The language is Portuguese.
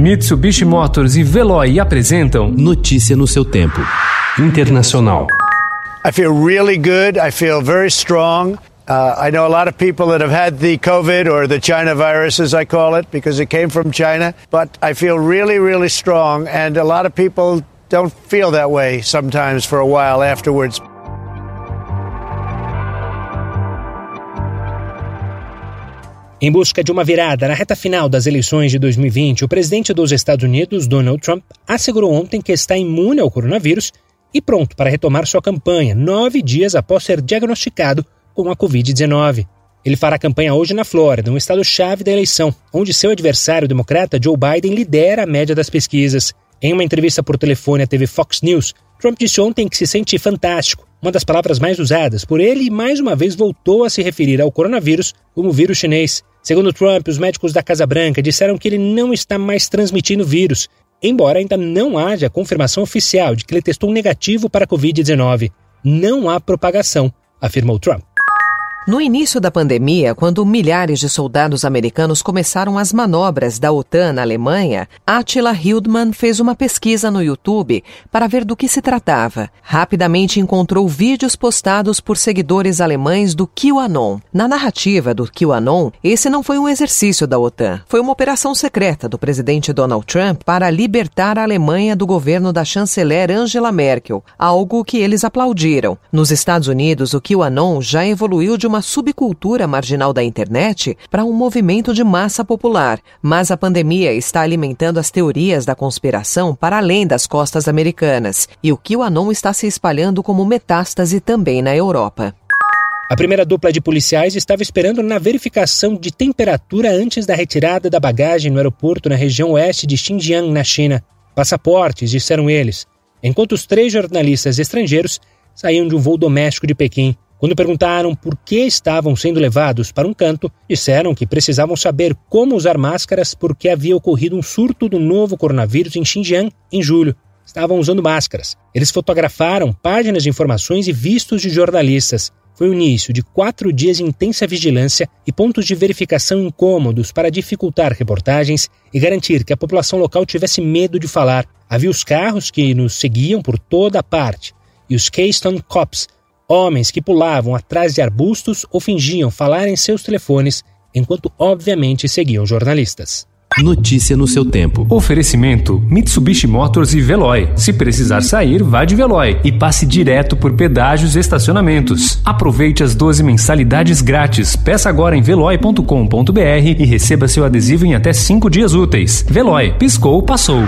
Mitsubishi Motors e Veloy apresentam Notícia no seu tempo. Internacional. I feel really good. I feel very strong. Uh, I know a lot of people that have had the COVID or the China virus, as I call it, because it came from China. But I feel really, really strong, and a lot of people don't feel that way sometimes for a while afterwards. Em busca de uma virada na reta final das eleições de 2020, o presidente dos Estados Unidos, Donald Trump, assegurou ontem que está imune ao coronavírus e pronto para retomar sua campanha, nove dias após ser diagnosticado com a Covid-19. Ele fará campanha hoje na Flórida, um estado-chave da eleição, onde seu adversário democrata Joe Biden lidera a média das pesquisas. Em uma entrevista por telefone à TV Fox News, Trump disse ontem que se sente fantástico, uma das palavras mais usadas por ele, e mais uma vez voltou a se referir ao coronavírus como vírus chinês. Segundo Trump, os médicos da Casa Branca disseram que ele não está mais transmitindo vírus, embora ainda não haja confirmação oficial de que ele testou negativo para a Covid-19. Não há propagação, afirmou Trump. No início da pandemia, quando milhares de soldados americanos começaram as manobras da OTAN na Alemanha, Attila Hildmann fez uma pesquisa no YouTube para ver do que se tratava. Rapidamente encontrou vídeos postados por seguidores alemães do QAnon. Na narrativa do QAnon, esse não foi um exercício da OTAN, foi uma operação secreta do presidente Donald Trump para libertar a Alemanha do governo da chanceler Angela Merkel, algo que eles aplaudiram. Nos Estados Unidos, o QAnon já evoluiu de uma subcultura marginal da internet para um movimento de massa popular, mas a pandemia está alimentando as teorias da conspiração para além das costas americanas, e o QAnon está se espalhando como metástase também na Europa. A primeira dupla de policiais estava esperando na verificação de temperatura antes da retirada da bagagem no aeroporto na região oeste de Xinjiang, na China. Passaportes, disseram eles, enquanto os três jornalistas estrangeiros saíam de um voo doméstico de Pequim. Quando perguntaram por que estavam sendo levados para um canto, disseram que precisavam saber como usar máscaras porque havia ocorrido um surto do novo coronavírus em Xinjiang em julho. Estavam usando máscaras. Eles fotografaram páginas de informações e vistos de jornalistas. Foi o início de quatro dias de intensa vigilância e pontos de verificação incômodos para dificultar reportagens e garantir que a população local tivesse medo de falar. Havia os carros que nos seguiam por toda a parte e os Keystone Cops, Homens que pulavam atrás de arbustos ou fingiam falar em seus telefones, enquanto obviamente seguiam jornalistas. Notícia no seu tempo. Oferecimento: Mitsubishi Motors e Veloy. Se precisar sair, vá de Veloy e passe direto por pedágios e estacionamentos. Aproveite as 12 mensalidades grátis. Peça agora em veloy.com.br e receba seu adesivo em até 5 dias úteis. Veloy, piscou, passou.